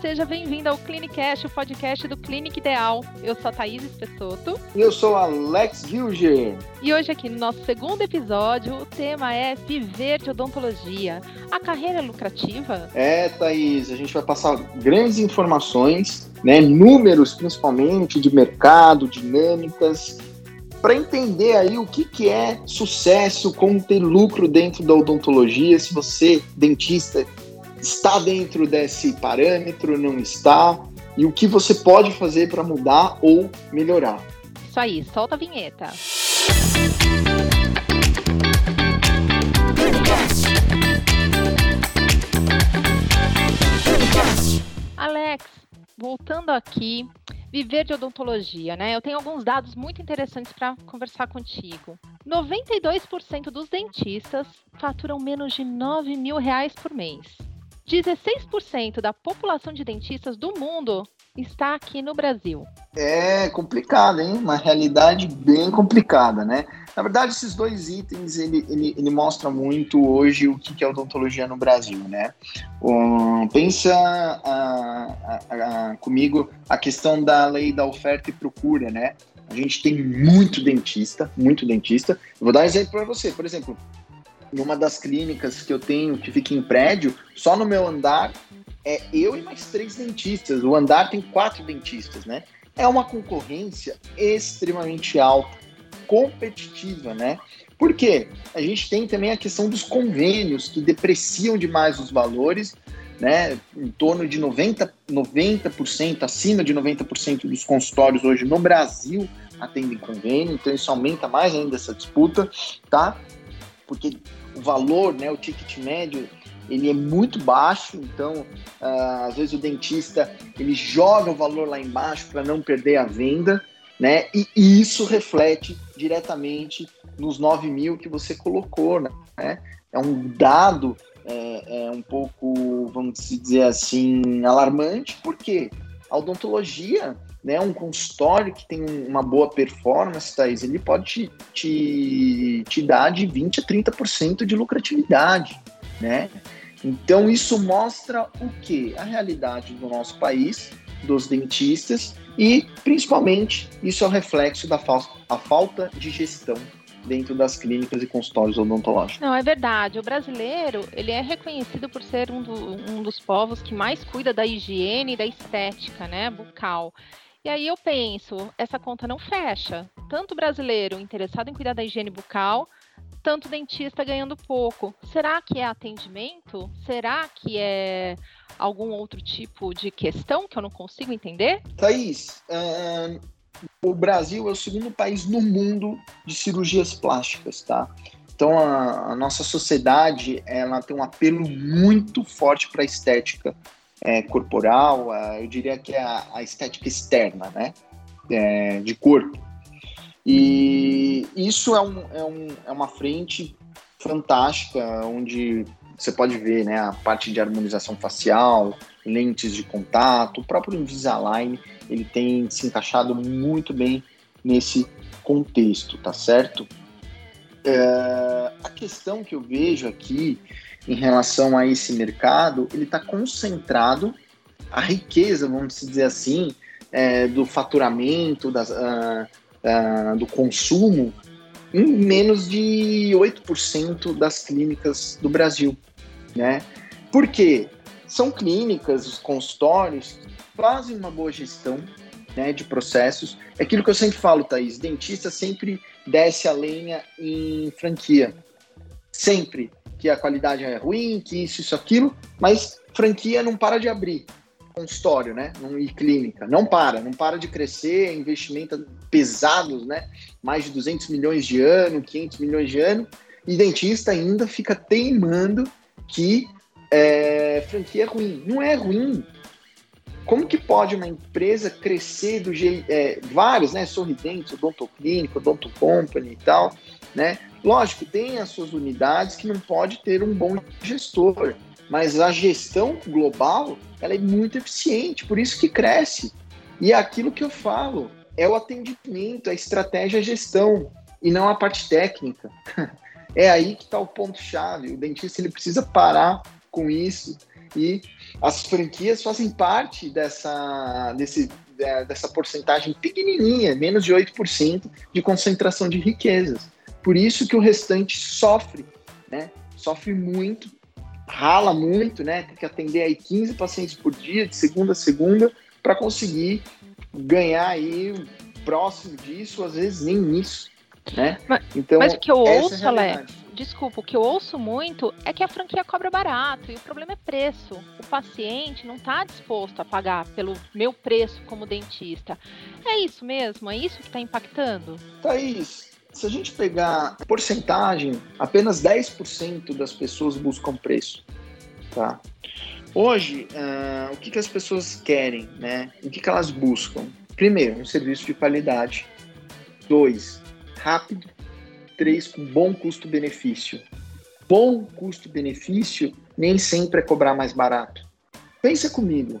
seja bem-vindo ao Clinicast, o podcast do Clínica Ideal. Eu sou a Thaís Espessoto. E eu sou Alex Gilger. E hoje aqui no nosso segundo episódio, o tema é viver de odontologia. A carreira é lucrativa? É, Thaís, a gente vai passar grandes informações, né, números principalmente de mercado, dinâmicas, para entender aí o que, que é sucesso, como ter lucro dentro da odontologia, se você, dentista, está dentro desse parâmetro, não está, e o que você pode fazer para mudar ou melhorar. Isso aí, solta a vinheta. Alex, voltando aqui, viver de odontologia, né? Eu tenho alguns dados muito interessantes para conversar contigo. 92% dos dentistas faturam menos de 9 mil reais por mês. 16% da população de dentistas do mundo está aqui no Brasil. É complicado, hein? Uma realidade bem complicada, né? Na verdade, esses dois itens, ele, ele, ele mostra muito hoje o que é odontologia no Brasil, né? Um, pensa a, a, a, comigo a questão da lei da oferta e procura, né? A gente tem muito dentista, muito dentista. Eu vou dar um exemplo para você. Por exemplo, numa das clínicas que eu tenho, que fica em prédio, só no meu andar, é eu e mais três dentistas. O andar tem quatro dentistas, né? É uma concorrência extremamente alta, competitiva, né? Por quê? A gente tem também a questão dos convênios que depreciam demais os valores, né? Em torno de 90%, 90% acima de 90% dos consultórios hoje no Brasil atendem convênio, então isso aumenta mais ainda essa disputa, tá? Porque o valor, né, o ticket médio, ele é muito baixo, então uh, às vezes o dentista ele joga o valor lá embaixo para não perder a venda, né? E, e, isso reflete diretamente nos 9 mil que você colocou, né? É um dado é, é um pouco, vamos dizer assim, alarmante, porque a odontologia né, um consultório que tem uma boa performance, Thaís, ele pode te, te, te dar de 20% a 30% de lucratividade, né? Então isso mostra o que? A realidade do nosso país, dos dentistas e principalmente isso é o reflexo da fa falta de gestão dentro das clínicas e consultórios odontológicos. Não, é verdade. O brasileiro, ele é reconhecido por ser um, do, um dos povos que mais cuida da higiene e da estética, né, bucal. E aí eu penso, essa conta não fecha. Tanto brasileiro interessado em cuidar da higiene bucal, tanto dentista ganhando pouco. Será que é atendimento? Será que é algum outro tipo de questão que eu não consigo entender? Thaís, uh, o Brasil é o segundo país no mundo de cirurgias plásticas, tá? Então a, a nossa sociedade ela tem um apelo muito forte para a estética é, corporal, eu diria que é a, a estética externa, né? É, de corpo. E isso é, um, é, um, é uma frente fantástica, onde você pode ver né, a parte de harmonização facial, lentes de contato, o próprio Invisalign, ele tem se encaixado muito bem nesse contexto, tá certo? É, a questão que eu vejo aqui em relação a esse mercado, ele está concentrado, a riqueza, vamos dizer assim, é, do faturamento, das, uh, uh, do consumo, em menos de 8% das clínicas do Brasil. Né? Por quê? São clínicas, os consultórios, fazem uma boa gestão né, de processos. É aquilo que eu sempre falo, Thaís, dentista sempre desce a lenha em franquia. Sempre que a qualidade é ruim, que isso, isso, aquilo, mas franquia não para de abrir consultório, né? E clínica. Não para, não para de crescer, investimento pesados, né? Mais de 200 milhões de ano, 500 milhões de ano, e dentista ainda fica teimando que é, franquia é ruim. Não é ruim. Como que pode uma empresa crescer do jeito. É, vários, né? Sorridentes, odontoclínico, odonto company e tal, né? Lógico, tem as suas unidades que não pode ter um bom gestor, mas a gestão global ela é muito eficiente, por isso que cresce. E é aquilo que eu falo, é o atendimento, a estratégia, a gestão, e não a parte técnica. É aí que está o ponto-chave. O dentista ele precisa parar com isso E as franquias fazem parte dessa, desse, é, dessa porcentagem pequenininha, menos de 8% de concentração de riquezas. Por isso que o restante sofre, né? Sofre muito, rala muito, né? Tem que atender aí 15 pacientes por dia, de segunda a segunda, para conseguir ganhar aí próximo disso, às vezes nem nisso, né? Mas, então, mas o que eu é ouço, é Alex, desculpa, o que eu ouço muito é que a franquia cobra barato e o problema é preço. O paciente não está disposto a pagar pelo meu preço como dentista. É isso mesmo? É isso que está impactando? Thaís, se a gente pegar porcentagem, apenas 10% das pessoas buscam preço. Tá? Hoje, uh, o que, que as pessoas querem, né? O que, que elas buscam? Primeiro, um serviço de qualidade. Dois, rápido 3 com bom custo-benefício. Bom custo-benefício nem sempre é cobrar mais barato. Pensa comigo.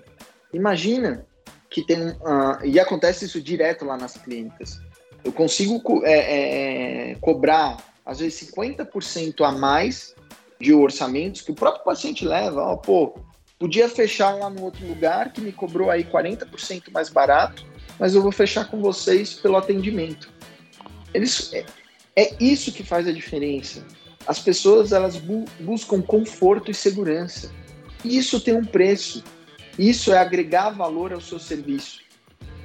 Imagina que tem uh, e acontece isso direto lá nas clínicas. Eu consigo é, é, cobrar às vezes 50% a mais de orçamentos que o próprio paciente leva. Ó, pô, podia fechar lá no outro lugar que me cobrou aí 40% mais barato, mas eu vou fechar com vocês pelo atendimento. Eles, é, é isso que faz a diferença. As pessoas elas bu buscam conforto e segurança. Isso tem um preço. Isso é agregar valor ao seu serviço.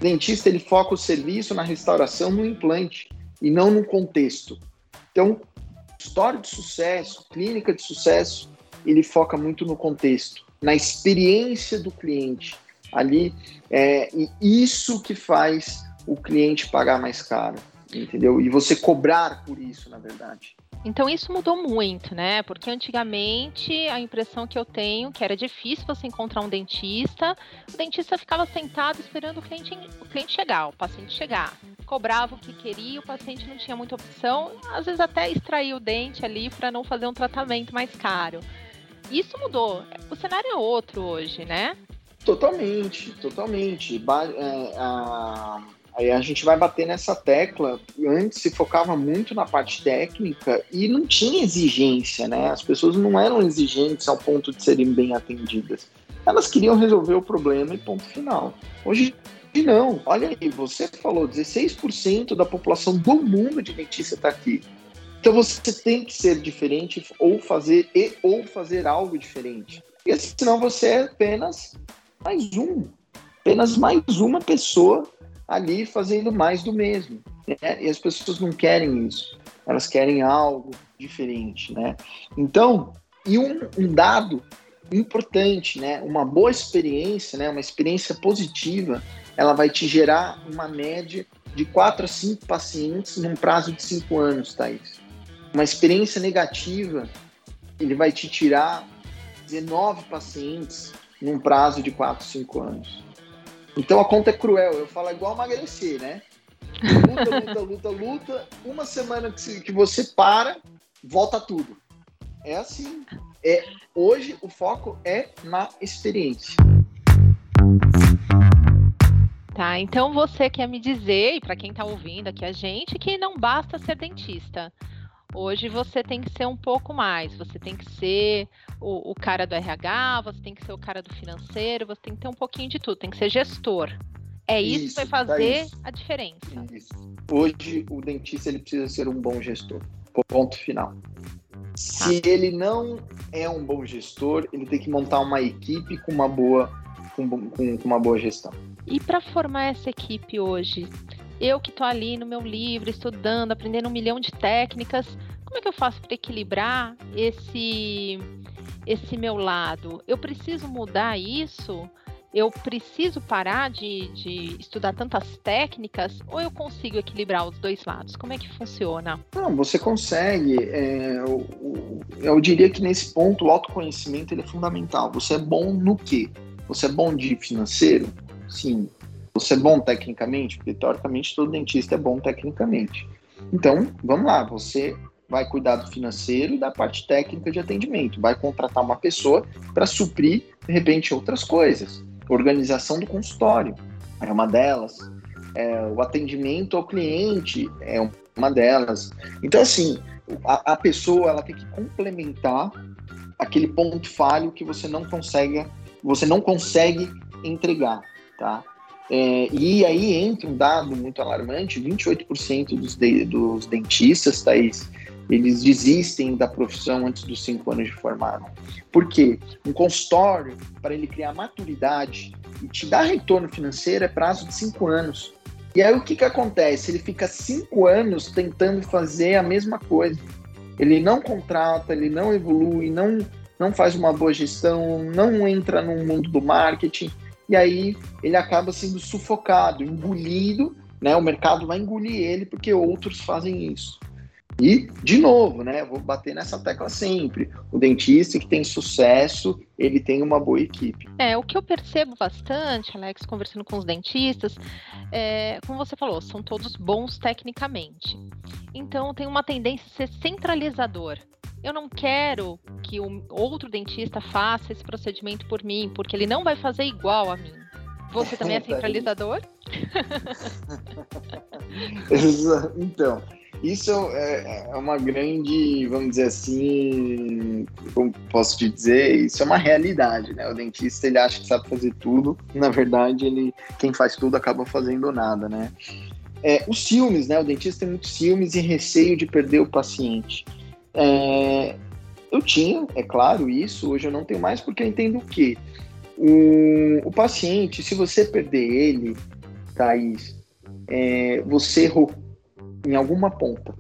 Dentista ele foca o serviço na restauração, no implante e não no contexto. Então, história de sucesso, clínica de sucesso, ele foca muito no contexto, na experiência do cliente. Ali é e isso que faz o cliente pagar mais caro entendeu? E você cobrar por isso, na verdade. Então isso mudou muito, né? Porque antigamente a impressão que eu tenho que era difícil você encontrar um dentista, o dentista ficava sentado esperando o cliente, o cliente chegar, o paciente chegar, cobrava o que queria, o paciente não tinha muita opção, às vezes até extrair o dente ali para não fazer um tratamento mais caro. Isso mudou. O cenário é outro hoje, né? Totalmente, totalmente. É, a Aí a gente vai bater nessa tecla. Antes se focava muito na parte técnica e não tinha exigência, né? As pessoas não eram exigentes ao ponto de serem bem atendidas. Elas queriam resolver o problema e ponto final. Hoje não. Olha aí, você falou, 16% da população do mundo de dentista está aqui. Então você tem que ser diferente ou fazer e ou fazer algo diferente. Porque senão você é apenas mais um, apenas mais uma pessoa ali fazendo mais do mesmo. Né? E as pessoas não querem isso, elas querem algo diferente, né? Então, e um, um dado importante, né? Uma boa experiência, né? Uma experiência positiva, ela vai te gerar uma média de 4 a 5 pacientes num prazo de 5 anos, Thaís. Uma experiência negativa, ele vai te tirar 19 pacientes num prazo de 4, 5 anos. Então a conta é cruel. Eu falo igual emagrecer, né? Luta, luta, luta, luta. Uma semana que, você para, volta tudo. É assim. É, hoje o foco é na experiência. Tá, então você quer me dizer, e para quem está ouvindo aqui a gente, que não basta ser dentista. Hoje você tem que ser um pouco mais, você tem que ser o, o, cara do RH, você tem que ser o cara do financeiro, você tem que ter um pouquinho de tudo, tem que ser gestor. É isso, isso que vai fazer a diferença. Isso. Hoje o dentista ele precisa ser um bom gestor. Ponto final. Se tá. ele não é um bom gestor, ele tem que montar uma equipe com uma boa, com, com, com uma boa gestão. E para formar essa equipe hoje, eu que estou ali no meu livro, estudando, aprendendo um milhão de técnicas, como é que eu faço para equilibrar esse, esse meu lado? Eu preciso mudar isso? Eu preciso parar de, de estudar tantas técnicas ou eu consigo equilibrar os dois lados? Como é que funciona? Não, você consegue. É, eu, eu diria que nesse ponto o autoconhecimento ele é fundamental. Você é bom no quê? Você é bom de financeiro? Sim. Você é bom tecnicamente? Porque teoricamente todo dentista é bom tecnicamente. Então, vamos lá, você vai cuidar do financeiro e da parte técnica de atendimento, vai contratar uma pessoa para suprir, de repente, outras coisas. Organização do consultório é uma delas. É, o atendimento ao cliente é uma delas. Então, assim, a, a pessoa ela tem que complementar aquele ponto falho que você não consegue, você não consegue entregar, tá? É, e aí entra um dado muito alarmante: 28% dos, de, dos dentistas, Thaís, eles desistem da profissão antes dos cinco anos de formado. Por quê? Um consultório, para ele criar maturidade e te dar retorno financeiro, é prazo de cinco anos. E aí o que, que acontece? Ele fica cinco anos tentando fazer a mesma coisa. Ele não contrata, ele não evolui, não, não faz uma boa gestão, não entra no mundo do marketing e aí ele acaba sendo sufocado, engolido, né? O mercado vai engolir ele porque outros fazem isso. E, de novo, né? Vou bater nessa tecla sempre. O dentista que tem sucesso, ele tem uma boa equipe. É, o que eu percebo bastante, Alex, conversando com os dentistas, é, como você falou, são todos bons tecnicamente. Então, tem uma tendência a ser centralizador. Eu não quero que o outro dentista faça esse procedimento por mim, porque ele não vai fazer igual a mim. Você também é centralizador? então, isso é, é uma grande, vamos dizer assim, como posso te dizer, isso é uma realidade, né? O dentista ele acha que sabe fazer tudo, na verdade ele, quem faz tudo acaba fazendo nada, né? É, os ciúmes, né? O dentista tem muitos ciúmes e receio de perder o paciente. É, eu tinha, é claro, isso, hoje eu não tenho mais, porque eu entendo o quê? O, o paciente, se você perder ele, Thaís, é, você em alguma ponta.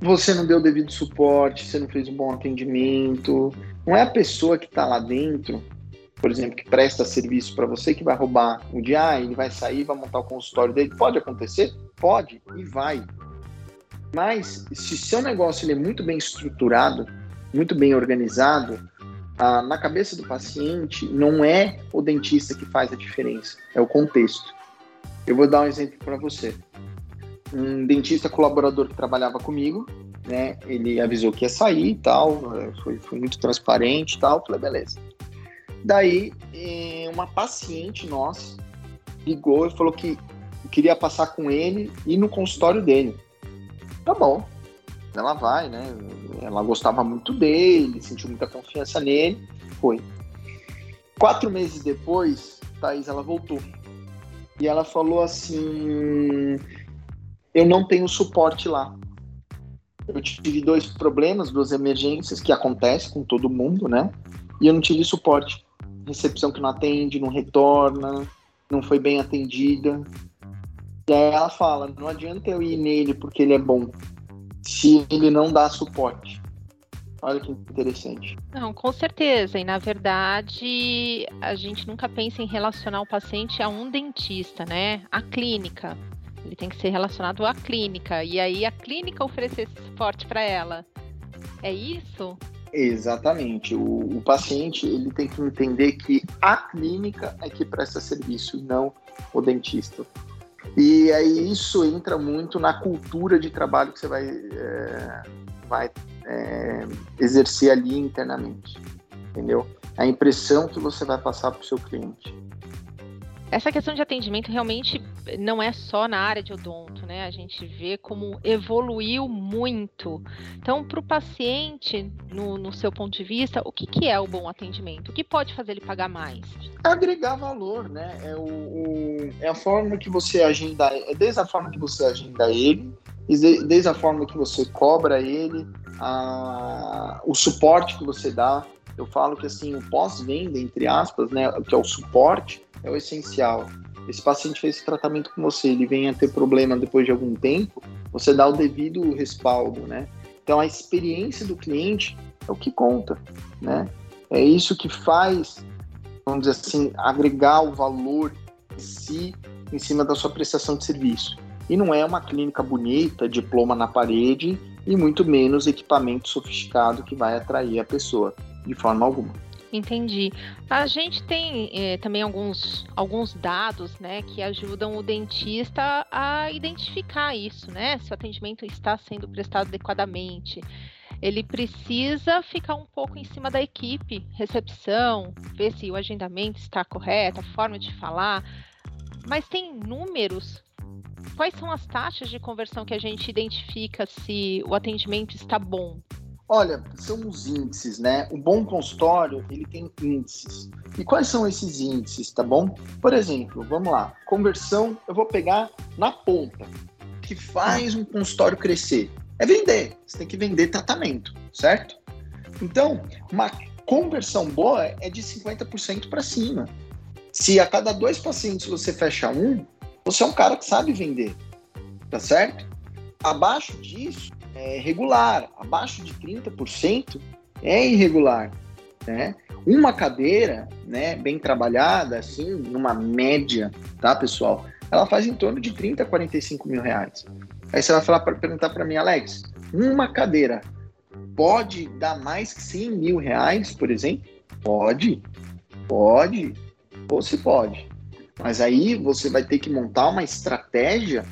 Você não deu o devido suporte, você não fez um bom atendimento. Não é a pessoa que está lá dentro, por exemplo, que presta serviço para você, que vai roubar o dia, ah, ele vai sair, vai montar o consultório dele. Pode acontecer? Pode, e vai. Mas se seu negócio ele é muito bem estruturado, muito bem organizado, ah, na cabeça do paciente não é o dentista que faz a diferença, é o contexto. Eu vou dar um exemplo para você. Um dentista colaborador que trabalhava comigo, né? Ele avisou que ia sair e tal, foi, foi muito transparente e tal. Falei, beleza. Daí, eh, uma paciente nossa ligou e falou que queria passar com ele e no consultório dele. Tá bom. Ela vai, né? Ela gostava muito dele, sentiu muita confiança nele, foi. Quatro meses depois, Thaís, ela voltou. E ela falou assim: Eu não tenho suporte lá. Eu tive dois problemas, duas emergências que acontecem com todo mundo, né? E eu não tive suporte. Recepção que não atende, não retorna, não foi bem atendida. E aí ela fala: não adianta eu ir nele porque ele é bom, se ele não dá suporte. Olha que interessante. Não, com certeza. E na verdade, a gente nunca pensa em relacionar o paciente a um dentista, né? A clínica. Ele tem que ser relacionado à clínica. E aí a clínica oferecer esse suporte para ela. É isso? Exatamente. O, o, paciente ele tem que entender que a clínica é que presta serviço, não o dentista. E aí isso entra muito na cultura de trabalho que você vai, é, vai é, exercer ali internamente, entendeu? A impressão que você vai passar para o seu cliente. Essa questão de atendimento realmente não é só na área de odonto, né? A gente vê como evoluiu muito. Então, para o paciente, no, no, seu ponto de vista, o que, que é o bom atendimento? O que pode fazer ele pagar mais? Agregar valor, né? É, o, o, é a forma que você agenda, é desde a forma que você agenda ele, desde a forma que você cobra ele, a, o suporte que você dá. Eu falo que assim, o pós-venda, entre aspas, né, que é o suporte, é o essencial. Esse paciente fez esse tratamento com você, ele vem a ter problema depois de algum tempo, você dá o devido respaldo, né? Então a experiência do cliente é o que conta, né? É isso que faz, vamos dizer assim, agregar o valor em si em cima da sua prestação de serviço. E não é uma clínica bonita, diploma na parede e muito menos equipamento sofisticado que vai atrair a pessoa de forma alguma. Entendi. A gente tem eh, também alguns, alguns dados, né, que ajudam o dentista a identificar isso, né? Se o atendimento está sendo prestado adequadamente. Ele precisa ficar um pouco em cima da equipe, recepção, ver se o agendamento está correto, a forma de falar. Mas tem números? Quais são as taxas de conversão que a gente identifica se o atendimento está bom? Olha, são os índices, né? O bom consultório, ele tem índices. E quais são esses índices, tá bom? Por exemplo, vamos lá, conversão, eu vou pegar na ponta, que faz um consultório crescer. É vender, você tem que vender tratamento, certo? Então, uma conversão boa é de 50% para cima. Se a cada dois pacientes você fecha um, você é um cara que sabe vender, tá certo? Abaixo disso é regular, abaixo de 30% é irregular, né? Uma cadeira, né, bem trabalhada, assim, numa média, tá, pessoal? Ela faz em torno de 30 a 45 mil reais. Aí você vai falar para perguntar para mim, Alex, uma cadeira pode dar mais que 100 mil reais, por exemplo? Pode, pode, ou se pode. Mas aí você vai ter que montar uma estratégia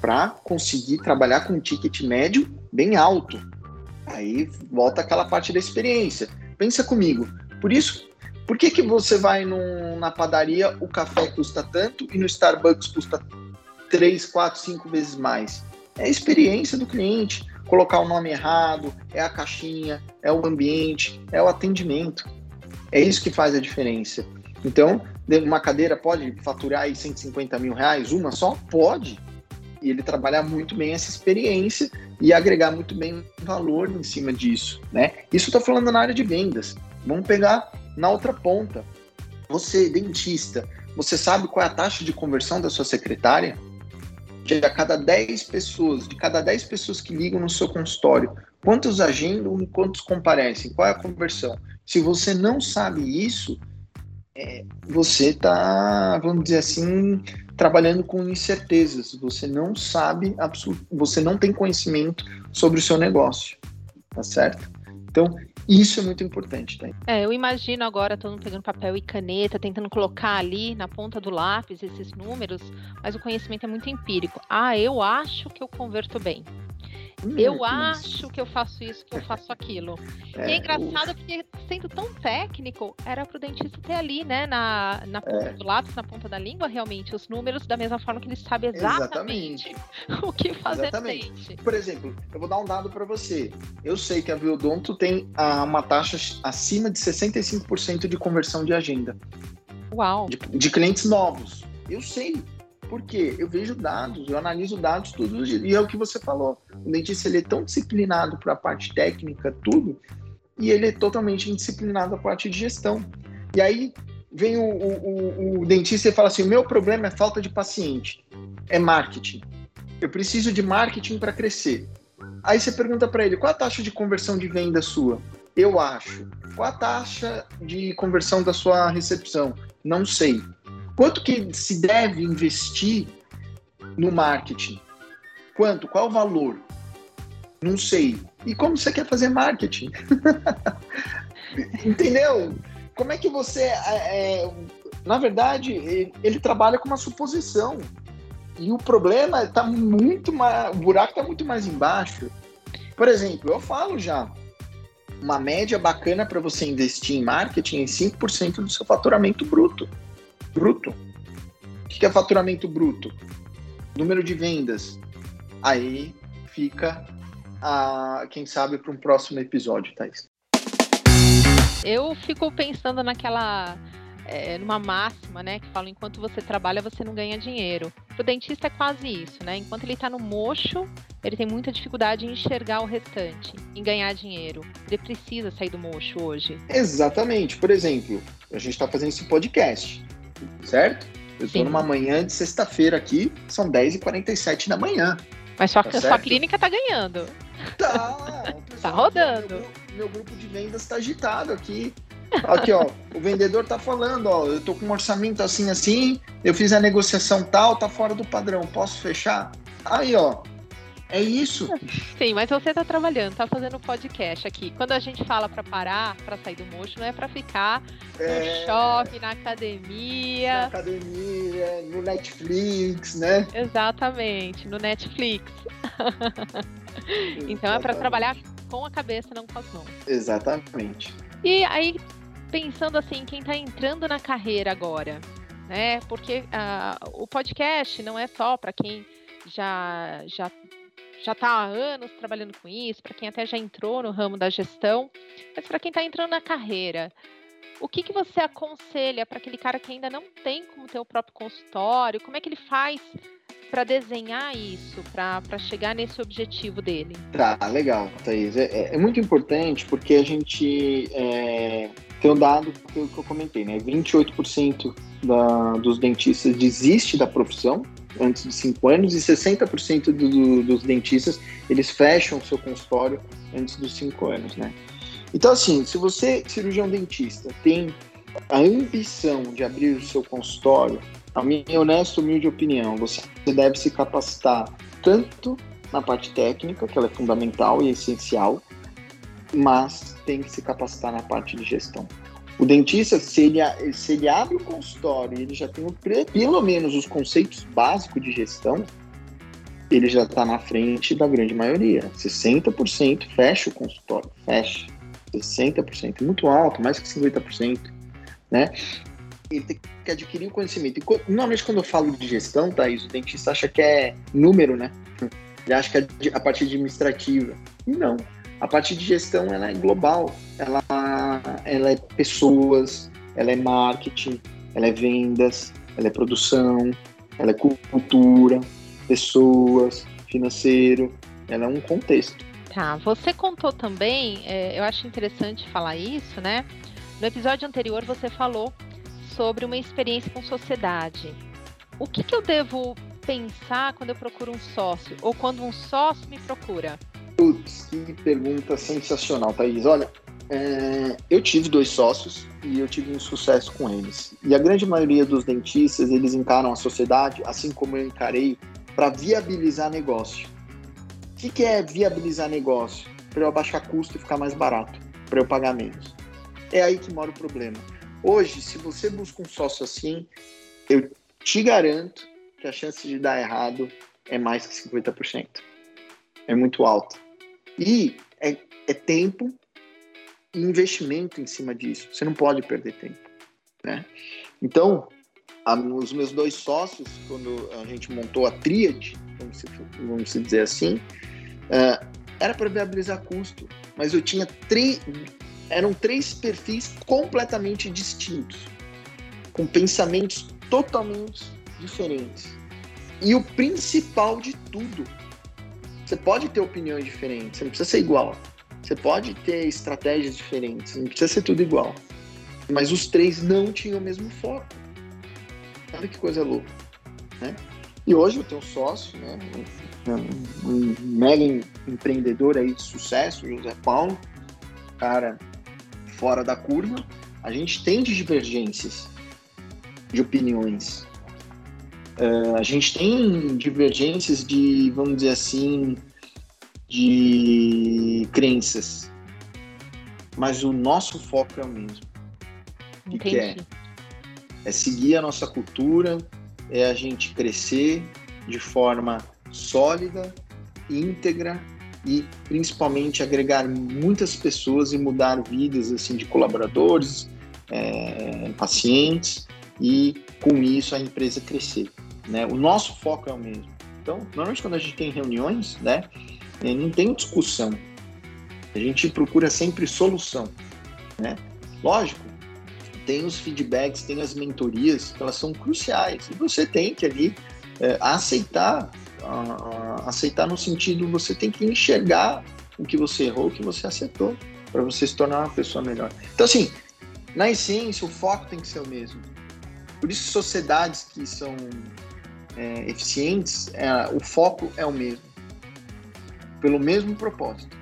para conseguir trabalhar com um ticket médio bem alto. Aí volta aquela parte da experiência. Pensa comigo. Por isso, por que, que você vai num, na padaria, o café custa tanto e no Starbucks custa 3, 4, 5 vezes mais? É a experiência do cliente. Colocar o nome errado, é a caixinha, é o ambiente, é o atendimento. É isso que faz a diferença. Então, uma cadeira pode faturar aí 150 mil reais, uma só? Pode. E ele trabalhar muito bem essa experiência e agregar muito bem valor em cima disso, né? Isso está falando na área de vendas. Vamos pegar na outra ponta. Você, dentista, você sabe qual é a taxa de conversão da sua secretária? De a cada 10 pessoas, de cada 10 pessoas que ligam no seu consultório, quantos agendam e quantos comparecem? Qual é a conversão? Se você não sabe isso, é, você está, vamos dizer assim, trabalhando com incertezas. Você não sabe, você não tem conhecimento sobre o seu negócio, tá certo? Então, isso é muito importante, tá? É, eu imagino agora todo mundo pegando papel e caneta, tentando colocar ali na ponta do lápis esses números, mas o conhecimento é muito empírico. Ah, eu acho que eu converto bem. Hum, eu acho que eu faço isso, que eu faço aquilo. É, e é engraçado porque, sendo tão técnico, era pro dentista ter ali, né, na, na ponta é. do lápis, na ponta da língua, realmente, os números da mesma forma que ele sabe exatamente, exatamente. o que fazer exatamente. Dente. Por exemplo, eu vou dar um dado para você. Eu sei que a Biodonto tem uma taxa acima de 65% de conversão de agenda. Uau! De, de clientes novos. Eu sei. Por quê? Eu vejo dados, eu analiso dados todos os dias. E é o que você falou. O dentista ele é tão disciplinado para a parte técnica, tudo, e ele é totalmente indisciplinado a parte de gestão. E aí vem o, o, o, o dentista e fala assim: o meu problema é falta de paciente, é marketing. Eu preciso de marketing para crescer. Aí você pergunta para ele: qual a taxa de conversão de venda sua? Eu acho. Qual a taxa de conversão da sua recepção? Não sei. Quanto que se deve investir no marketing? Quanto? Qual o valor? Não sei. E como você quer fazer marketing? Entendeu? Como é que você. É, é na verdade, ele trabalha com uma suposição. E o problema está muito mais. O buraco está muito mais embaixo. Por exemplo, eu falo já. Uma média bacana para você investir em marketing é 5% do seu faturamento bruto bruto. O que é faturamento bruto? Número de vendas. Aí fica, a, quem sabe, para um próximo episódio, Thaís. Eu fico pensando naquela é, numa máxima, né, que fala enquanto você trabalha você não ganha dinheiro. Para o dentista é quase isso, né? Enquanto ele está no mocho, ele tem muita dificuldade em enxergar o restante, em ganhar dinheiro. Ele precisa sair do mocho hoje. Exatamente. Por exemplo, a gente está fazendo esse podcast certo? Eu estou numa manhã de sexta-feira aqui, são 10h47 da manhã. Mas sua, tá sua clínica está ganhando. Tá, tá rodando. Meu, meu, grupo de vendas está agitado aqui. Aqui, ó, o vendedor tá falando, ó, eu tô com um orçamento assim, assim, eu fiz a negociação tal, tá fora do padrão, posso fechar? Aí, ó, é isso. Sim, mas você está trabalhando, está fazendo podcast aqui. Quando a gente fala para parar, para sair do mocho, não é para ficar é... no shopping, na academia. Na academia, no Netflix, né? Exatamente, no Netflix. então é para trabalhar com a cabeça, não com as mãos. Exatamente. E aí, pensando assim, quem está entrando na carreira agora, né? Porque uh, o podcast não é só para quem já já já está há anos trabalhando com isso, para quem até já entrou no ramo da gestão, mas para quem está entrando na carreira, o que, que você aconselha para aquele cara que ainda não tem como ter o próprio consultório? Como é que ele faz para desenhar isso, para chegar nesse objetivo dele? Tá, legal, Thaís. É, é, é muito importante porque a gente é, tem um dado que eu, que eu comentei, né? 28% da, dos dentistas desiste da profissão antes de 5 anos e 60% do, do, dos dentistas eles fecham o seu consultório antes dos 5 anos, né? Então, assim, se você, cirurgião dentista, tem a ambição de abrir o seu consultório, a minha honesta, humilde opinião, você deve se capacitar tanto na parte técnica, que ela é fundamental e essencial, mas tem que se capacitar na parte de gestão. O dentista, se ele, se ele abre o consultório e ele já tem pelo menos os conceitos básicos de gestão, ele já está na frente da grande maioria. 60% fecha o consultório, fecha. 60%, muito alto, mais que 50%, né? Ele tem que adquirir o conhecimento. Normalmente, quando eu falo de gestão, Thaís, o dentista acha que é número, né? Ele acha que é a parte administrativa. E não. A parte de gestão, ela é global. Ela, ela é pessoas, ela é marketing, ela é vendas, ela é produção, ela é cultura, pessoas, financeiro. Ela é um contexto. Tá, você contou também, é, eu acho interessante falar isso, né? No episódio anterior você falou sobre uma experiência com sociedade. O que, que eu devo pensar quando eu procuro um sócio ou quando um sócio me procura? Putz, que pergunta sensacional, Thaís. Olha, é, eu tive dois sócios e eu tive um sucesso com eles. E a grande maioria dos dentistas, eles encaram a sociedade, assim como eu encarei, para viabilizar negócio. O que, que é viabilizar negócio? Para eu abaixar custo e ficar mais barato, para eu pagar menos. É aí que mora o problema. Hoje, se você busca um sócio assim, eu te garanto que a chance de dar errado é mais que 50%. É muito alta. E é, é tempo e investimento em cima disso. Você não pode perder tempo. Né? Então, a, os meus dois sócios, quando a gente montou a tríade, vamos, vamos dizer assim, uh, era para viabilizar custo, mas eu tinha três, eram três perfis completamente distintos, com pensamentos totalmente diferentes. E o principal de tudo, você pode ter opiniões diferentes, você não precisa ser igual. Você pode ter estratégias diferentes, não precisa ser tudo igual. Mas os três não tinham o mesmo foco. Olha que coisa louca. Né? E hoje eu tenho um sócio, né? um, um mega empreendedor aí de sucesso, José Paulo, cara fora da curva, a gente tem divergências de opiniões. Uh, a gente tem divergências de, vamos dizer assim, de crenças. Mas o nosso foco é o mesmo. O que é? É seguir a nossa cultura, é a gente crescer de forma sólida, íntegra e principalmente agregar muitas pessoas e mudar vidas assim de colaboradores, é, pacientes e com isso a empresa crescer. Né? O nosso foco é o mesmo. Então, normalmente quando a gente tem reuniões, né, é, não tem discussão. A gente procura sempre solução. Né? Lógico, tem os feedbacks, tem as mentorias, elas são cruciais. E você tem que ali é, aceitar aceitar no sentido você tem que enxergar o que você errou, o que você acertou, para você se tornar uma pessoa melhor. Então, assim, na essência, o foco tem que ser o mesmo. Por isso, sociedades que são é, eficientes, é, o foco é o mesmo. Pelo mesmo propósito.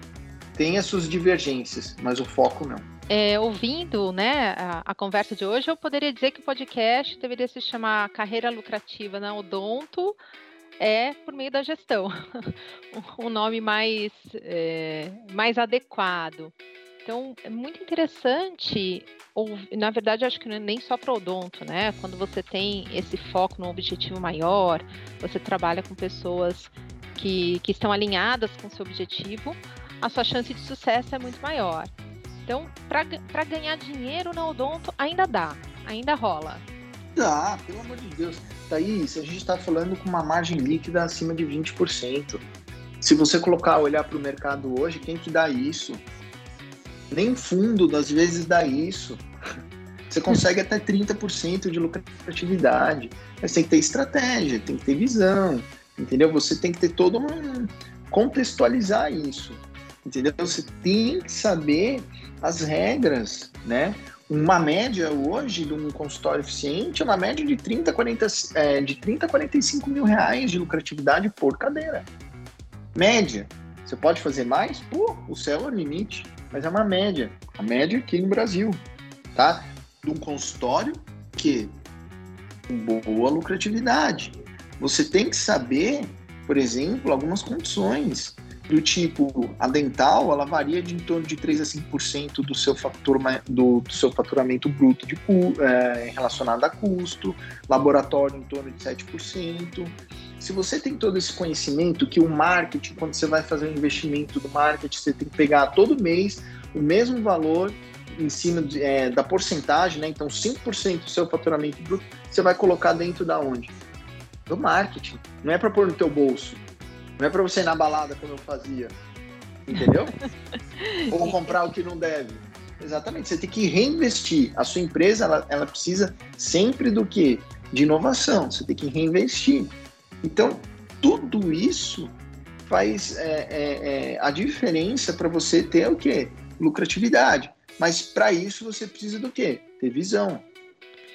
Tem as suas divergências, mas o foco não. É, ouvindo né, a, a, conversa de hoje, eu poderia dizer que o podcast deveria se chamar Carreira Lucrativa na Odonto, é por meio da gestão, um nome mais, é, mais adequado. Então, é muito interessante, ou na verdade, acho que não é nem só para odonto, né? Quando você tem esse foco no objetivo maior, você trabalha com pessoas que, que estão alinhadas com seu objetivo, a sua chance de sucesso é muito maior. Então, para ganhar dinheiro na odonto, ainda dá, ainda rola. Dá, pelo amor de Deus. Thaís, a gente está falando com uma margem líquida acima de 20%. Se você colocar, olhar para o mercado hoje, quem que dá isso? Nem fundo, das vezes, dá isso. Você consegue até 30% de lucratividade. Mas tem que ter estratégia, tem que ter visão, entendeu? Você tem que ter todo um. contextualizar isso, entendeu? Você tem que saber as regras, né? Uma média hoje de um consultório eficiente é uma média de 30, 40, é, de 30 a 45 mil reais de lucratividade por cadeira. Média. Você pode fazer mais? Pô, o céu é o limite. Mas é uma média. A média aqui no Brasil. Tá? De um consultório que com boa lucratividade. Você tem que saber, por exemplo, algumas condições do tipo, a dental, ela varia de em torno de 3 a 5% do seu, fator, do, do, seu faturamento bruto de, é, relacionado a custo, laboratório em torno de 7%. Se você tem todo esse conhecimento que o marketing, quando você vai fazer um investimento do marketing, você tem que pegar todo mês o mesmo valor em cima de, é, da porcentagem, né? Então, 5% do seu faturamento bruto, você vai colocar dentro da onde? Do marketing. Não é para pôr no teu bolso não é para você ir na balada como eu fazia. Entendeu? Ou comprar o que não deve. Exatamente. Você tem que reinvestir. A sua empresa, ela, ela precisa sempre do quê? De inovação. Você tem que reinvestir. Então, tudo isso faz é, é, é, a diferença para você ter o quê? Lucratividade. Mas para isso você precisa do quê? Ter visão.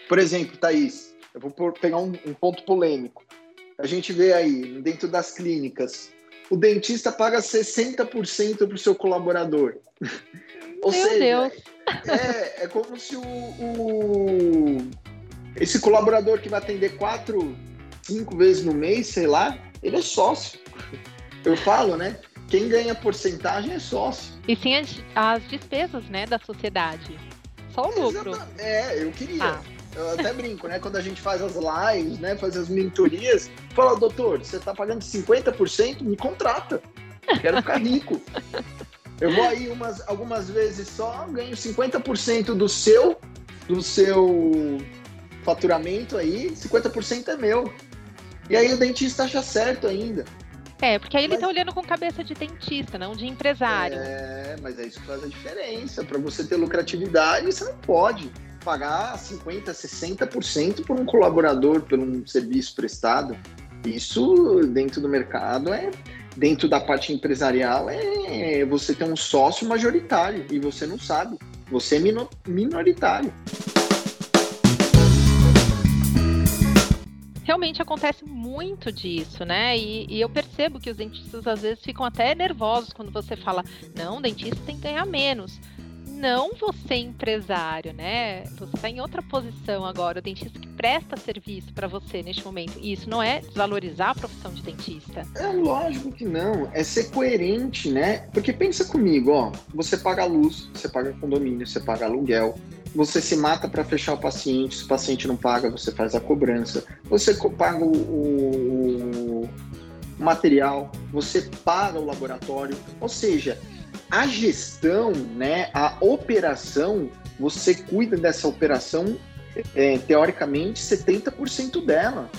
Por exemplo, Thaís, eu vou pegar um, um ponto polêmico a gente vê aí, dentro das clínicas, o dentista paga 60% para o seu colaborador. Ou Meu seja, Deus. É, é como se o, o, esse colaborador que vai atender quatro, cinco vezes no mês, sei lá, ele é sócio. Eu falo, né? Quem ganha porcentagem é sócio. E sim as, as despesas, né, da sociedade. Só o lucro. É, eu queria. Ah. Eu até brinco, né? Quando a gente faz as lives, né? Faz as mentorias, fala, doutor, você tá pagando 50%, me contrata. Quero ficar rico. Eu vou aí umas, algumas vezes só, ganho 50% do seu, do seu faturamento aí, 50% é meu. E aí o dentista acha certo ainda. É, porque aí ele mas... tá olhando com cabeça de dentista, não de empresário. É, mas é isso que faz a diferença. Para você ter lucratividade, você não pode pagar 50%, 60% por um colaborador, por um serviço prestado. Isso dentro do mercado é dentro da parte empresarial é você tem um sócio majoritário e você não sabe, você é minoritário. Realmente acontece muito disso, né? E, e, eu percebo que os dentistas às vezes ficam até nervosos quando você fala: não, dentista tem que ganhar menos não você empresário, né? Você está em outra posição agora, o dentista que presta serviço para você neste momento. E isso não é desvalorizar a profissão de dentista? É lógico que não, é ser coerente, né? Porque pensa comigo, ó, você paga luz, você paga condomínio, você paga aluguel, você se mata para fechar o paciente, se o paciente não paga, você faz a cobrança, você paga o, o material, você paga o laboratório, ou seja, a gestão, né, a operação, você cuida dessa operação, é, teoricamente, 70% dela.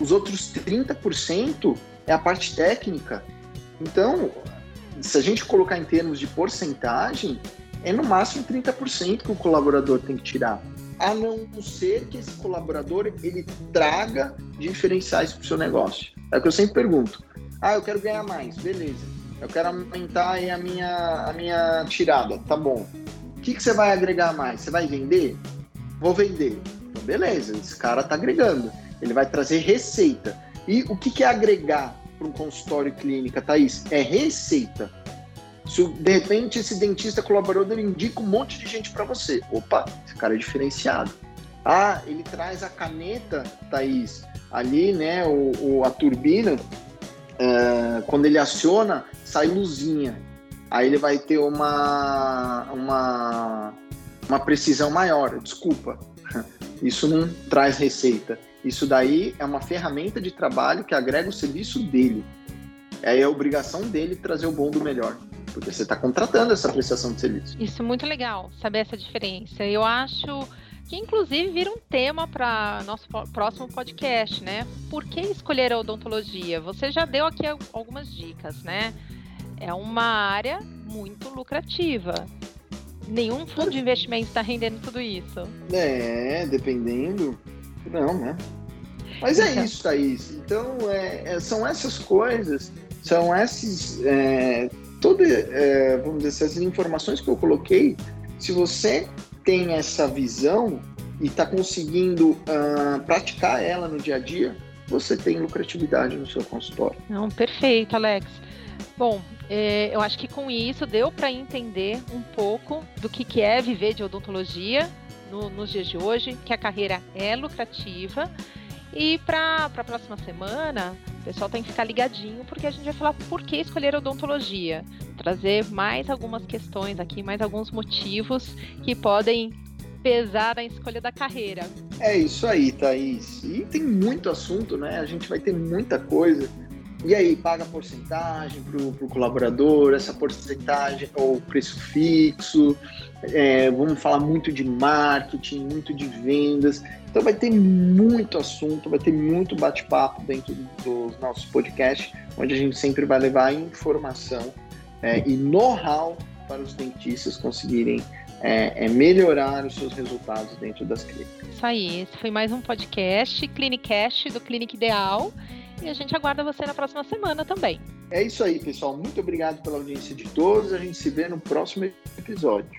Os outros 30% é a parte técnica. Então, se a gente colocar em termos de porcentagem, é no máximo 30% que o colaborador tem que tirar. A não ser que esse colaborador ele traga diferenciais para o seu negócio. É o que eu sempre pergunto. Ah, eu quero ganhar mais. Beleza eu quero aumentar a minha, a minha tirada, tá bom. O que, que você vai agregar mais? Você vai vender? Vou vender. Então, beleza, esse cara tá agregando. Ele vai trazer receita. E o que, que é agregar para um consultório clínica, Thaís? É receita. Se de repente esse dentista colaborador indica um monte de gente para você. Opa, esse cara é diferenciado. Ah, ele traz a caneta, Thaís, ali, né, o, o a turbina, é, quando ele aciona, sai luzinha. Aí ele vai ter uma, uma, uma precisão maior. Desculpa, isso não traz receita. Isso daí é uma ferramenta de trabalho que agrega o serviço dele. É a obrigação dele trazer o bom do melhor, porque você está contratando essa prestação de serviço. Isso é muito legal, saber essa diferença. Eu acho que inclusive vira um tema para nosso próximo podcast, né? Por que escolher a odontologia? Você já deu aqui algumas dicas, né? É uma área muito lucrativa. Nenhum fundo de investimento está rendendo tudo isso. É, dependendo. Não, né? Mas é então. isso, Thaís. Então, é, é, são essas coisas, são esses. É, toda, é, vamos dizer, essas informações que eu coloquei. Se você tem essa visão e está conseguindo uh, praticar ela no dia a dia, você tem lucratividade no seu consultório. Não, perfeito, Alex. Bom, é, eu acho que com isso deu para entender um pouco do que, que é viver de odontologia no, nos dias de hoje, que a carreira é lucrativa. E para a próxima semana, o pessoal tem que ficar ligadinho, porque a gente vai falar por que escolher odontologia. Trazer mais algumas questões aqui, mais alguns motivos que podem pesar na escolha da carreira. É isso aí, Thaís. E tem muito assunto, né? A gente vai ter muita coisa. E aí, paga porcentagem para o colaborador, essa porcentagem ou preço fixo. É, vamos falar muito de marketing, muito de vendas. Então vai ter muito assunto, vai ter muito bate-papo dentro dos nossos podcasts, onde a gente sempre vai levar informação é, e know-how para os dentistas conseguirem é, é, melhorar os seus resultados dentro das clínicas. Isso aí, esse foi mais um podcast, Clinicast do Clínica Ideal. E a gente aguarda você na próxima semana também. É isso aí, pessoal. Muito obrigado pela audiência de todos. A gente se vê no próximo episódio.